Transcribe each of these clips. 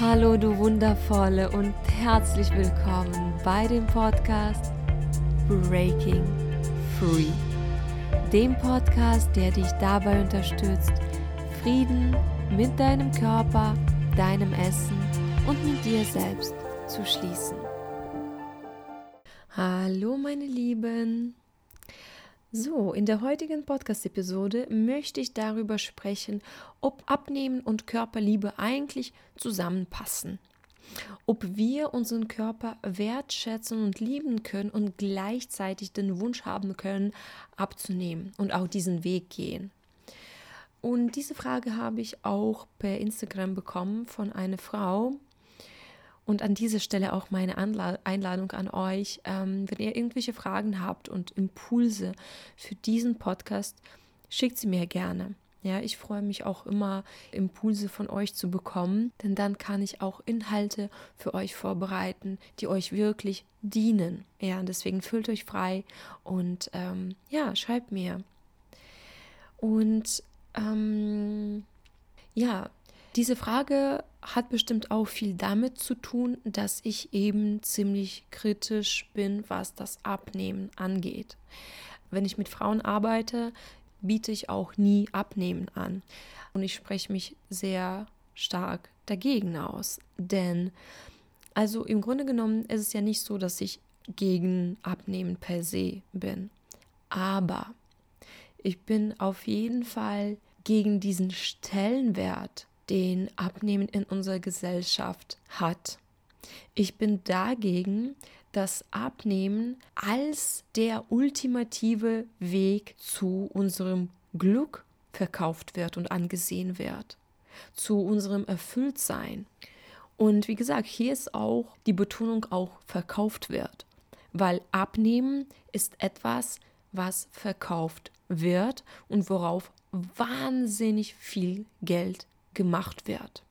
Hallo du wundervolle und herzlich willkommen bei dem Podcast Breaking Free. Dem Podcast, der dich dabei unterstützt, Frieden mit deinem Körper, deinem Essen und mit dir selbst zu schließen. Hallo meine Lieben. So, in der heutigen Podcast-Episode möchte ich darüber sprechen, ob Abnehmen und Körperliebe eigentlich zusammenpassen. Ob wir unseren Körper wertschätzen und lieben können und gleichzeitig den Wunsch haben können, abzunehmen und auch diesen Weg gehen. Und diese Frage habe ich auch per Instagram bekommen von einer Frau, und an dieser Stelle auch meine Einladung an euch, ähm, wenn ihr irgendwelche Fragen habt und Impulse für diesen Podcast, schickt sie mir gerne. Ja, ich freue mich auch immer, Impulse von euch zu bekommen, denn dann kann ich auch Inhalte für euch vorbereiten, die euch wirklich dienen. Ja, und deswegen fühlt euch frei und ähm, ja, schreibt mir. Und ähm, ja, diese Frage hat bestimmt auch viel damit zu tun, dass ich eben ziemlich kritisch bin, was das Abnehmen angeht. Wenn ich mit Frauen arbeite, biete ich auch nie Abnehmen an. Und ich spreche mich sehr stark dagegen aus. Denn, also im Grunde genommen ist es ja nicht so, dass ich gegen Abnehmen per se bin. Aber ich bin auf jeden Fall gegen diesen Stellenwert den Abnehmen in unserer Gesellschaft hat. Ich bin dagegen, dass Abnehmen als der ultimative Weg zu unserem Glück verkauft wird und angesehen wird, zu unserem Erfülltsein. Und wie gesagt, hier ist auch die Betonung auch verkauft wird, weil Abnehmen ist etwas, was verkauft wird und worauf wahnsinnig viel Geld gemacht wird.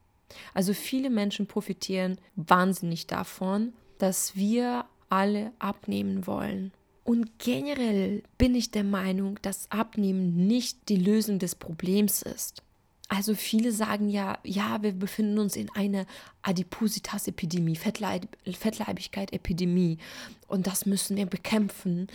Also viele Menschen profitieren wahnsinnig davon, dass wir alle abnehmen wollen. Und generell bin ich der Meinung, dass Abnehmen nicht die Lösung des Problems ist. Also viele sagen ja, ja, wir befinden uns in einer Adipositas-Epidemie, Fettleib Fettleibigkeit-Epidemie und das müssen wir bekämpfen.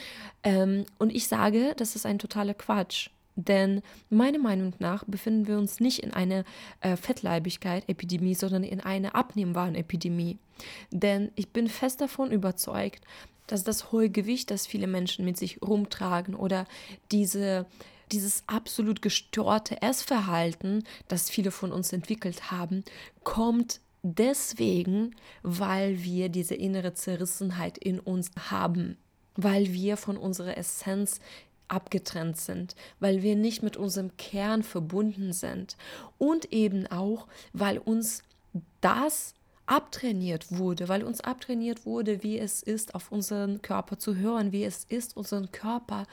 Ähm, und ich sage, das ist ein totaler Quatsch. Denn meiner Meinung nach befinden wir uns nicht in einer äh, Fettleibigkeit-Epidemie, sondern in einer Abnehmbaren-Epidemie. Denn ich bin fest davon überzeugt, dass das hohe Gewicht, das viele Menschen mit sich rumtragen oder diese dieses absolut gestörte Essverhalten, das viele von uns entwickelt haben, kommt deswegen, weil wir diese innere Zerrissenheit in uns haben, weil wir von unserer Essenz abgetrennt sind, weil wir nicht mit unserem Kern verbunden sind und eben auch, weil uns das abtrainiert wurde, weil uns abtrainiert wurde, wie es ist, auf unseren Körper zu hören, wie es ist, unseren Körper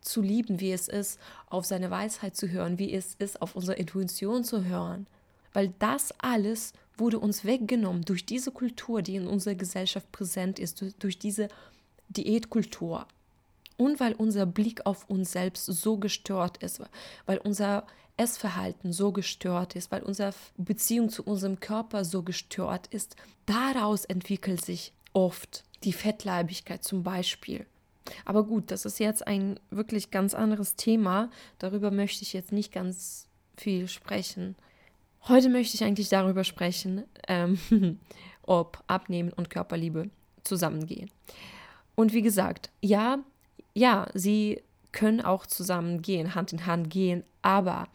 zu lieben, wie es ist, auf seine Weisheit zu hören, wie es ist, auf unsere Intuition zu hören. Weil das alles wurde uns weggenommen durch diese Kultur, die in unserer Gesellschaft präsent ist, durch diese Diätkultur. Und weil unser Blick auf uns selbst so gestört ist, weil unser Essverhalten so gestört ist, weil unsere Beziehung zu unserem Körper so gestört ist, daraus entwickelt sich oft die Fettleibigkeit zum Beispiel. Aber gut, das ist jetzt ein wirklich ganz anderes Thema. Darüber möchte ich jetzt nicht ganz viel sprechen. Heute möchte ich eigentlich darüber sprechen, ähm, ob Abnehmen und Körperliebe zusammengehen. Und wie gesagt, ja, ja, sie können auch zusammen gehen, Hand in Hand gehen, aber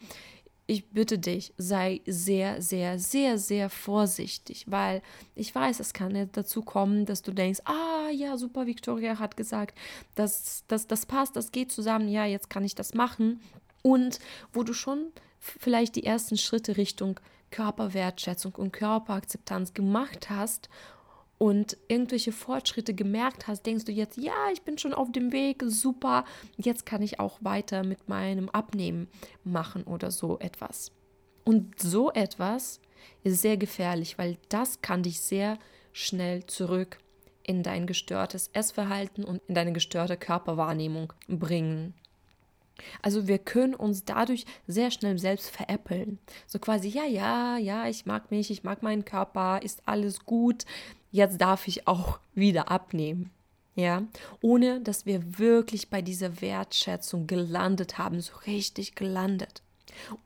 ich bitte dich, sei sehr, sehr, sehr, sehr vorsichtig, weil ich weiß, es kann dazu kommen, dass du denkst, ah ja, super, Victoria hat gesagt, das, das, das passt, das geht zusammen, ja, jetzt kann ich das machen. Und wo du schon vielleicht die ersten Schritte Richtung Körperwertschätzung und Körperakzeptanz gemacht hast und irgendwelche Fortschritte gemerkt hast, denkst du jetzt, ja, ich bin schon auf dem Weg, super, jetzt kann ich auch weiter mit meinem Abnehmen machen oder so etwas. Und so etwas ist sehr gefährlich, weil das kann dich sehr schnell zurück in dein gestörtes Essverhalten und in deine gestörte Körperwahrnehmung bringen. Also wir können uns dadurch sehr schnell selbst veräppeln. So quasi, ja, ja, ja, ich mag mich, ich mag meinen Körper, ist alles gut, jetzt darf ich auch wieder abnehmen. Ja, ohne dass wir wirklich bei dieser Wertschätzung gelandet haben, so richtig gelandet.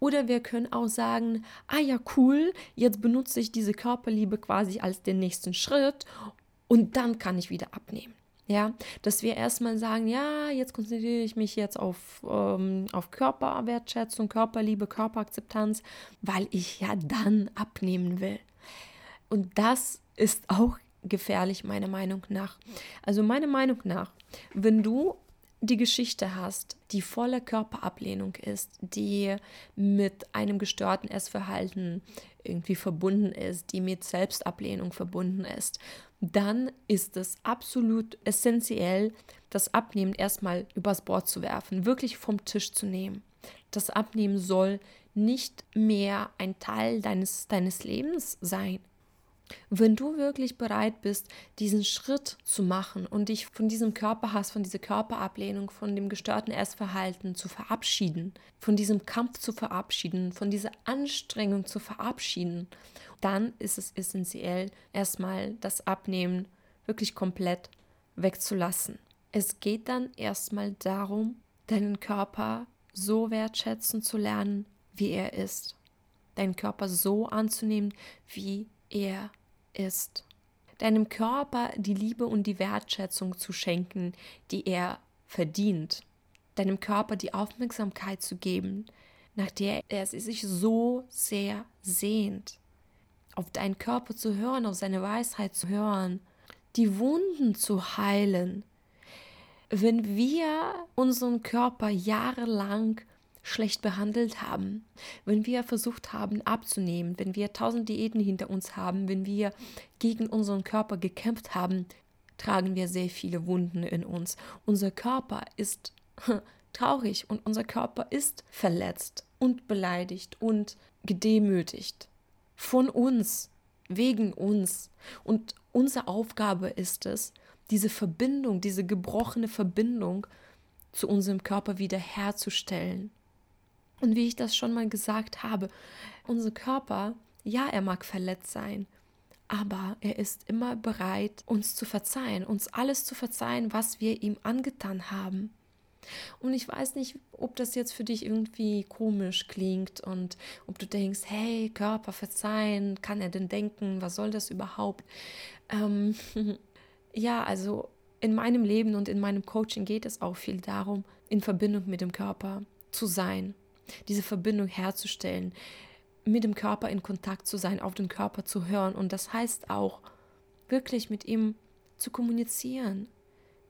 Oder wir können auch sagen, ah ja, cool, jetzt benutze ich diese Körperliebe quasi als den nächsten Schritt und dann kann ich wieder abnehmen. Ja, dass wir erstmal sagen, ja, jetzt konzentriere ich mich jetzt auf, ähm, auf Körperwertschätzung, Körperliebe, Körperakzeptanz, weil ich ja dann abnehmen will. Und das ist auch gefährlich, meiner Meinung nach. Also meiner Meinung nach, wenn du die Geschichte hast, die voller Körperablehnung ist, die mit einem gestörten Essverhalten irgendwie verbunden ist, die mit Selbstablehnung verbunden ist, dann ist es absolut essentiell, das Abnehmen erstmal übers Bord zu werfen, wirklich vom Tisch zu nehmen. Das Abnehmen soll nicht mehr ein Teil deines, deines Lebens sein. Wenn du wirklich bereit bist, diesen Schritt zu machen und dich von diesem Körperhass, von dieser Körperablehnung, von dem gestörten Essverhalten zu verabschieden, von diesem Kampf zu verabschieden, von dieser Anstrengung zu verabschieden, dann ist es essentiell, erstmal das Abnehmen wirklich komplett wegzulassen. Es geht dann erstmal darum, deinen Körper so wertschätzen zu lernen, wie er ist. Deinen Körper so anzunehmen, wie er ist. Deinem Körper die Liebe und die Wertschätzung zu schenken, die er verdient. Deinem Körper die Aufmerksamkeit zu geben, nach der er sich so sehr sehnt. Auf deinen Körper zu hören, auf seine Weisheit zu hören, die Wunden zu heilen. Wenn wir unseren Körper jahrelang schlecht behandelt haben, wenn wir versucht haben abzunehmen, wenn wir tausend Diäten hinter uns haben, wenn wir gegen unseren Körper gekämpft haben, tragen wir sehr viele Wunden in uns. Unser Körper ist traurig und unser Körper ist verletzt und beleidigt und gedemütigt von uns, wegen uns. Und unsere Aufgabe ist es, diese Verbindung, diese gebrochene Verbindung zu unserem Körper wiederherzustellen. Und wie ich das schon mal gesagt habe, unser Körper, ja, er mag verletzt sein, aber er ist immer bereit, uns zu verzeihen, uns alles zu verzeihen, was wir ihm angetan haben. Und ich weiß nicht, ob das jetzt für dich irgendwie komisch klingt und ob du denkst, hey, Körper verzeihen, kann er denn denken, was soll das überhaupt? Ähm, ja, also in meinem Leben und in meinem Coaching geht es auch viel darum, in Verbindung mit dem Körper zu sein diese Verbindung herzustellen, mit dem Körper in Kontakt zu sein, auf den Körper zu hören. Und das heißt auch, wirklich mit ihm zu kommunizieren,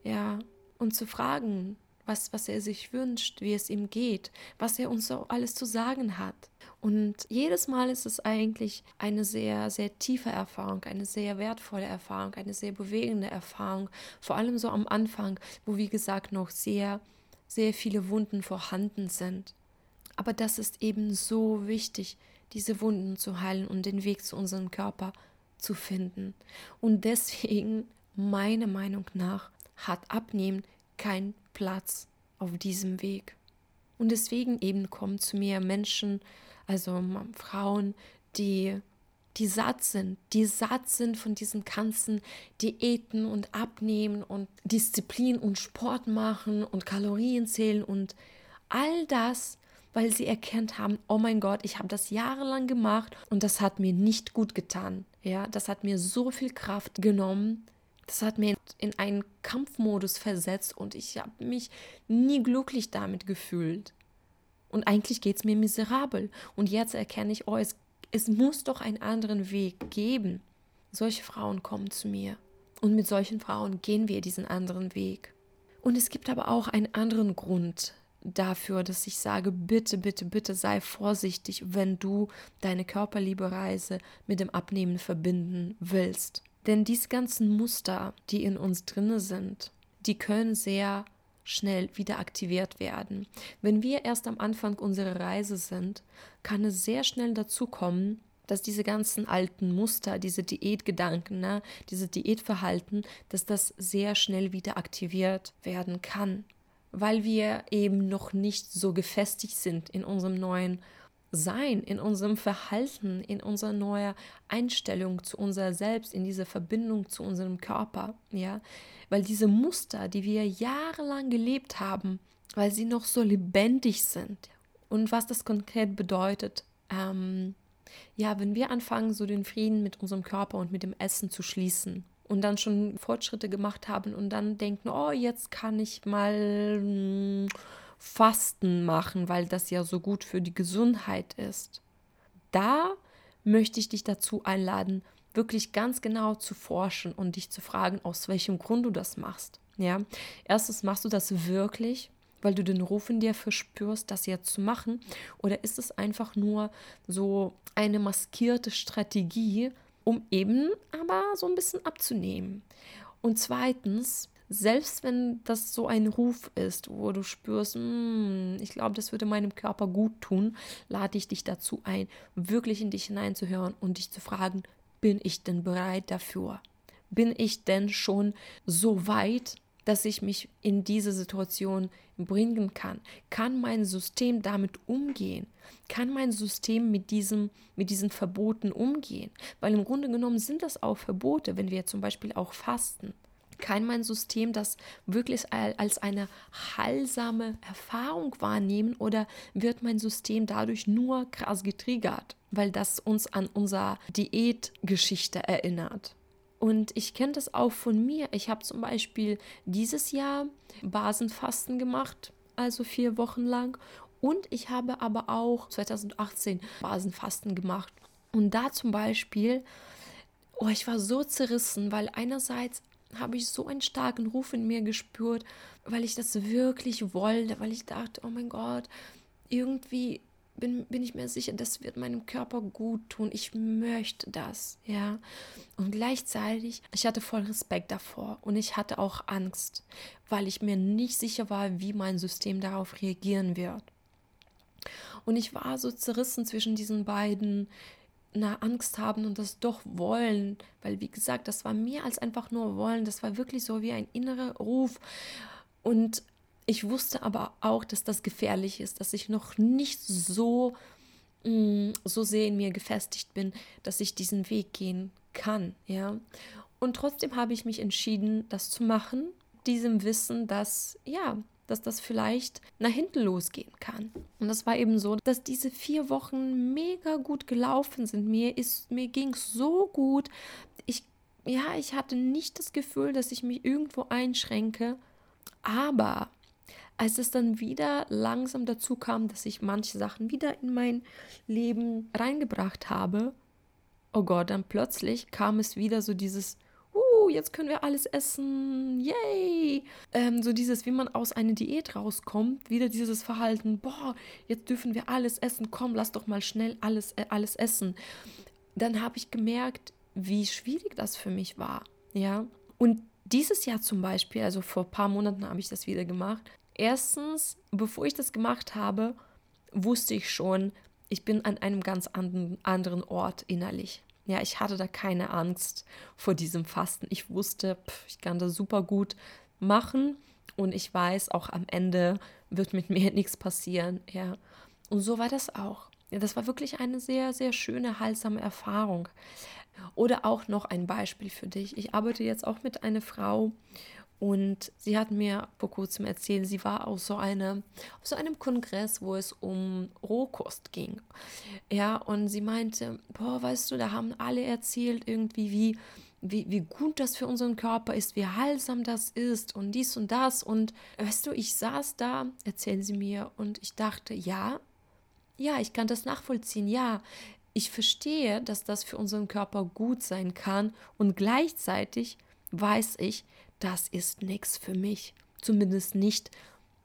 ja, und zu fragen, was, was er sich wünscht, wie es ihm geht, was er uns so alles zu sagen hat. Und jedes Mal ist es eigentlich eine sehr, sehr tiefe Erfahrung, eine sehr wertvolle Erfahrung, eine sehr bewegende Erfahrung, vor allem so am Anfang, wo, wie gesagt, noch sehr, sehr viele Wunden vorhanden sind. Aber das ist eben so wichtig, diese Wunden zu heilen und den Weg zu unserem Körper zu finden. Und deswegen, meiner Meinung nach, hat Abnehmen keinen Platz auf diesem Weg. Und deswegen eben kommen zu mir Menschen, also Frauen, die die satt sind, die satt sind von diesen ganzen Diäten und Abnehmen und Disziplin und Sport machen und Kalorien zählen und all das, weil sie erkannt haben, oh mein Gott, ich habe das jahrelang gemacht und das hat mir nicht gut getan. Ja, das hat mir so viel Kraft genommen. Das hat mir in einen Kampfmodus versetzt und ich habe mich nie glücklich damit gefühlt. Und eigentlich geht es mir miserabel. Und jetzt erkenne ich, oh, es, es muss doch einen anderen Weg geben. Solche Frauen kommen zu mir. Und mit solchen Frauen gehen wir diesen anderen Weg. Und es gibt aber auch einen anderen Grund, dafür, dass ich sage, bitte, bitte, bitte sei vorsichtig, wenn du deine Körperliebe-Reise mit dem Abnehmen verbinden willst. Denn diese ganzen Muster, die in uns drinne sind, die können sehr schnell wieder aktiviert werden. Wenn wir erst am Anfang unserer Reise sind, kann es sehr schnell dazu kommen, dass diese ganzen alten Muster, diese Diätgedanken, ne, diese Diätverhalten, dass das sehr schnell wieder aktiviert werden kann weil wir eben noch nicht so gefestigt sind in unserem neuen sein, in unserem Verhalten, in unserer neuen Einstellung zu unser Selbst, in dieser Verbindung zu unserem Körper, ja, weil diese Muster, die wir jahrelang gelebt haben, weil sie noch so lebendig sind. Und was das konkret bedeutet, ähm, ja, wenn wir anfangen, so den Frieden mit unserem Körper und mit dem Essen zu schließen und dann schon Fortschritte gemacht haben und dann denken, oh, jetzt kann ich mal hm, Fasten machen, weil das ja so gut für die Gesundheit ist. Da möchte ich dich dazu einladen, wirklich ganz genau zu forschen und dich zu fragen, aus welchem Grund du das machst. Ja, erstens machst du das wirklich, weil du den Ruf in dir verspürst, das jetzt zu machen, oder ist es einfach nur so eine maskierte Strategie, um eben aber so ein bisschen abzunehmen? Und zweitens, selbst wenn das so ein Ruf ist, wo du spürst, hm, ich glaube, das würde meinem Körper gut tun, lade ich dich dazu ein, wirklich in dich hineinzuhören und dich zu fragen, bin ich denn bereit dafür? Bin ich denn schon so weit, dass ich mich in diese Situation bringen kann? Kann mein System damit umgehen? Kann mein System mit, diesem, mit diesen Verboten umgehen? Weil im Grunde genommen sind das auch Verbote, wenn wir zum Beispiel auch fasten kann mein System das wirklich als eine heilsame Erfahrung wahrnehmen oder wird mein System dadurch nur krass getriggert, weil das uns an unsere Diätgeschichte erinnert? Und ich kenne das auch von mir. Ich habe zum Beispiel dieses Jahr Basenfasten gemacht, also vier Wochen lang. Und ich habe aber auch 2018 Basenfasten gemacht. Und da zum Beispiel, oh, ich war so zerrissen, weil einerseits habe ich so einen starken Ruf in mir gespürt, weil ich das wirklich wollte, weil ich dachte, oh mein Gott, irgendwie bin, bin ich mir sicher, das wird meinem Körper gut tun. Ich möchte das, ja. Und gleichzeitig, ich hatte voll Respekt davor und ich hatte auch Angst, weil ich mir nicht sicher war, wie mein System darauf reagieren wird. Und ich war so zerrissen zwischen diesen beiden na, Angst haben und das doch wollen, weil wie gesagt, das war mehr als einfach nur wollen, das war wirklich so wie ein innerer Ruf und ich wusste aber auch, dass das gefährlich ist, dass ich noch nicht so mh, mm, so sehr in mir gefestigt bin, dass ich diesen Weg gehen kann, ja. Und trotzdem habe ich mich entschieden, das zu machen, diesem Wissen, dass ja, dass das vielleicht nach hinten losgehen kann. Und das war eben so, dass diese vier Wochen mega gut gelaufen sind. Mir mir ging so gut. Ich, ja, ich hatte nicht das Gefühl, dass ich mich irgendwo einschränke. Aber als es dann wieder langsam dazu kam, dass ich manche Sachen wieder in mein Leben reingebracht habe, oh Gott, dann plötzlich kam es wieder so dieses jetzt können wir alles essen, yay! Ähm, so dieses, wie man aus einer Diät rauskommt, wieder dieses Verhalten, boah, jetzt dürfen wir alles essen, komm, lass doch mal schnell alles, äh, alles essen. Dann habe ich gemerkt, wie schwierig das für mich war, ja. Und dieses Jahr zum Beispiel, also vor ein paar Monaten habe ich das wieder gemacht. Erstens, bevor ich das gemacht habe, wusste ich schon, ich bin an einem ganz anderen Ort innerlich. Ja, ich hatte da keine Angst vor diesem Fasten. Ich wusste, pff, ich kann das super gut machen und ich weiß, auch am Ende wird mit mir nichts passieren. Ja, und so war das auch. Ja, das war wirklich eine sehr, sehr schöne, heilsame Erfahrung. Oder auch noch ein Beispiel für dich. Ich arbeite jetzt auch mit einer Frau und sie hat mir vor kurzem erzählt, sie war auf so, eine, auf so einem Kongress, wo es um Rohkost ging. Ja, und sie meinte, boah, weißt du, da haben alle erzählt irgendwie, wie, wie, wie gut das für unseren Körper ist, wie heilsam das ist und dies und das. Und weißt du, ich saß da, erzählen sie mir, und ich dachte, ja, ja, ich kann das nachvollziehen, ja. Ich verstehe, dass das für unseren Körper gut sein kann und gleichzeitig weiß ich, das ist nichts für mich. Zumindest nicht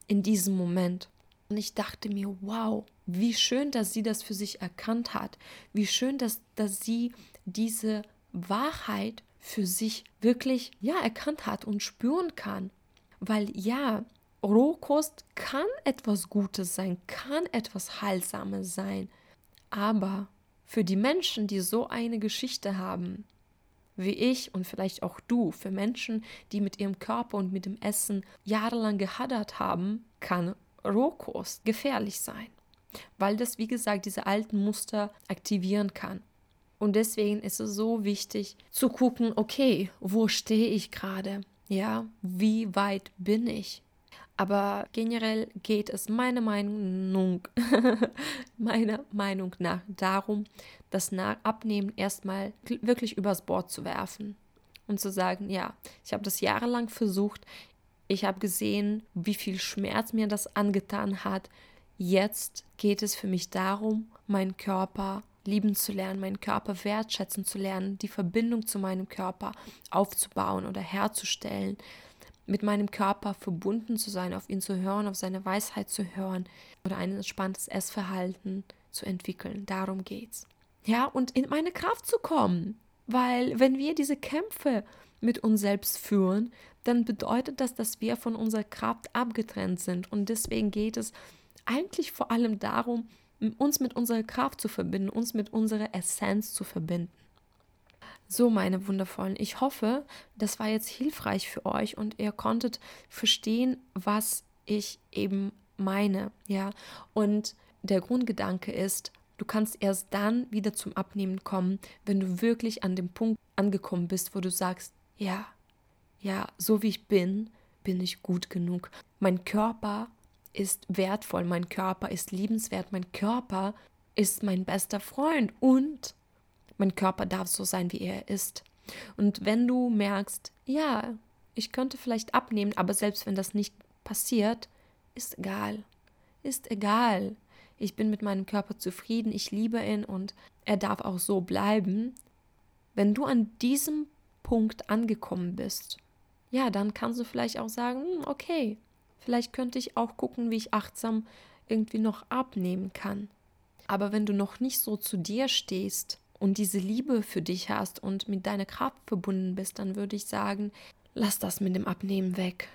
in diesem Moment. Und ich dachte mir, wow, wie schön, dass sie das für sich erkannt hat. Wie schön, dass, dass sie diese Wahrheit für sich wirklich ja erkannt hat und spüren kann. Weil ja, Rohkost kann etwas Gutes sein, kann etwas Heilsames sein. Aber für die Menschen, die so eine Geschichte haben, wie ich und vielleicht auch du, für Menschen, die mit ihrem Körper und mit dem Essen jahrelang gehadert haben, kann Rohkost gefährlich sein, weil das, wie gesagt, diese alten Muster aktivieren kann. Und deswegen ist es so wichtig zu gucken, okay, wo stehe ich gerade? Ja, wie weit bin ich? Aber generell geht es meiner Meinung, meiner Meinung nach darum, das Abnehmen erstmal wirklich übers Bord zu werfen und zu sagen, ja, ich habe das jahrelang versucht, ich habe gesehen, wie viel Schmerz mir das angetan hat. Jetzt geht es für mich darum, meinen Körper lieben zu lernen, meinen Körper wertschätzen zu lernen, die Verbindung zu meinem Körper aufzubauen oder herzustellen, mit meinem Körper verbunden zu sein, auf ihn zu hören, auf seine Weisheit zu hören oder ein entspanntes Essverhalten zu entwickeln. Darum geht's. Ja, und in meine Kraft zu kommen. Weil wenn wir diese Kämpfe mit uns selbst führen, dann bedeutet das, dass wir von unserer Kraft abgetrennt sind. Und deswegen geht es eigentlich vor allem darum, uns mit unserer Kraft zu verbinden, uns mit unserer Essenz zu verbinden. So, meine wundervollen, ich hoffe, das war jetzt hilfreich für euch und ihr konntet verstehen, was ich eben meine, ja. Und der Grundgedanke ist, du kannst erst dann wieder zum Abnehmen kommen, wenn du wirklich an dem Punkt angekommen bist, wo du sagst, ja, ja, so wie ich bin, bin ich gut genug. Mein Körper ist wertvoll, mein Körper ist liebenswert, mein Körper ist mein bester Freund und mein Körper darf so sein, wie er ist. Und wenn du merkst, ja, ich könnte vielleicht abnehmen, aber selbst wenn das nicht passiert, ist egal. Ist egal. Ich bin mit meinem Körper zufrieden, ich liebe ihn und er darf auch so bleiben. Wenn du an diesem Punkt angekommen bist, ja, dann kannst du vielleicht auch sagen, hm, okay, vielleicht könnte ich auch gucken, wie ich achtsam irgendwie noch abnehmen kann. Aber wenn du noch nicht so zu dir stehst und diese Liebe für dich hast und mit deiner Kraft verbunden bist, dann würde ich sagen, lass das mit dem Abnehmen weg.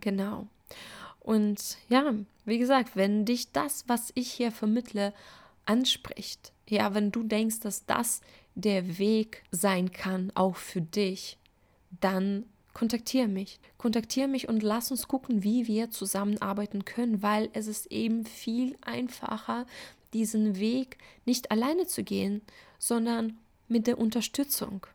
Genau. Und ja, wie gesagt, wenn dich das, was ich hier vermittle, anspricht, ja, wenn du denkst, dass das der Weg sein kann, auch für dich, dann kontaktiere mich. Kontaktiere mich und lass uns gucken, wie wir zusammenarbeiten können, weil es ist eben viel einfacher, diesen Weg nicht alleine zu gehen, sondern mit der Unterstützung.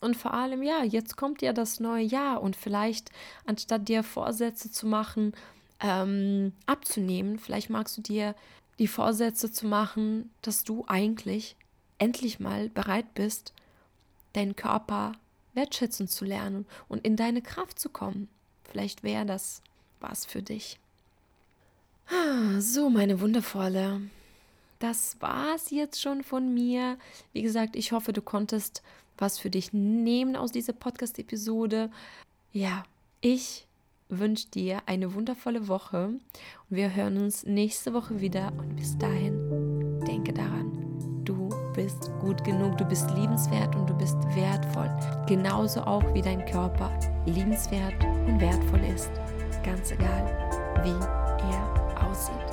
Und vor allem, ja, jetzt kommt ja das neue Jahr und vielleicht, anstatt dir Vorsätze zu machen, ähm, abzunehmen, vielleicht magst du dir die Vorsätze zu machen, dass du eigentlich endlich mal bereit bist, deinen Körper wertschätzen zu lernen und in deine Kraft zu kommen. Vielleicht wäre das was für dich. Ah, so, meine wundervolle das war's jetzt schon von mir. Wie gesagt, ich hoffe, du konntest was für dich nehmen aus dieser Podcast-Episode. Ja, ich wünsche dir eine wundervolle Woche und wir hören uns nächste Woche wieder. Und bis dahin, denke daran, du bist gut genug, du bist liebenswert und du bist wertvoll. Genauso auch wie dein Körper liebenswert und wertvoll ist. Ganz egal, wie er aussieht.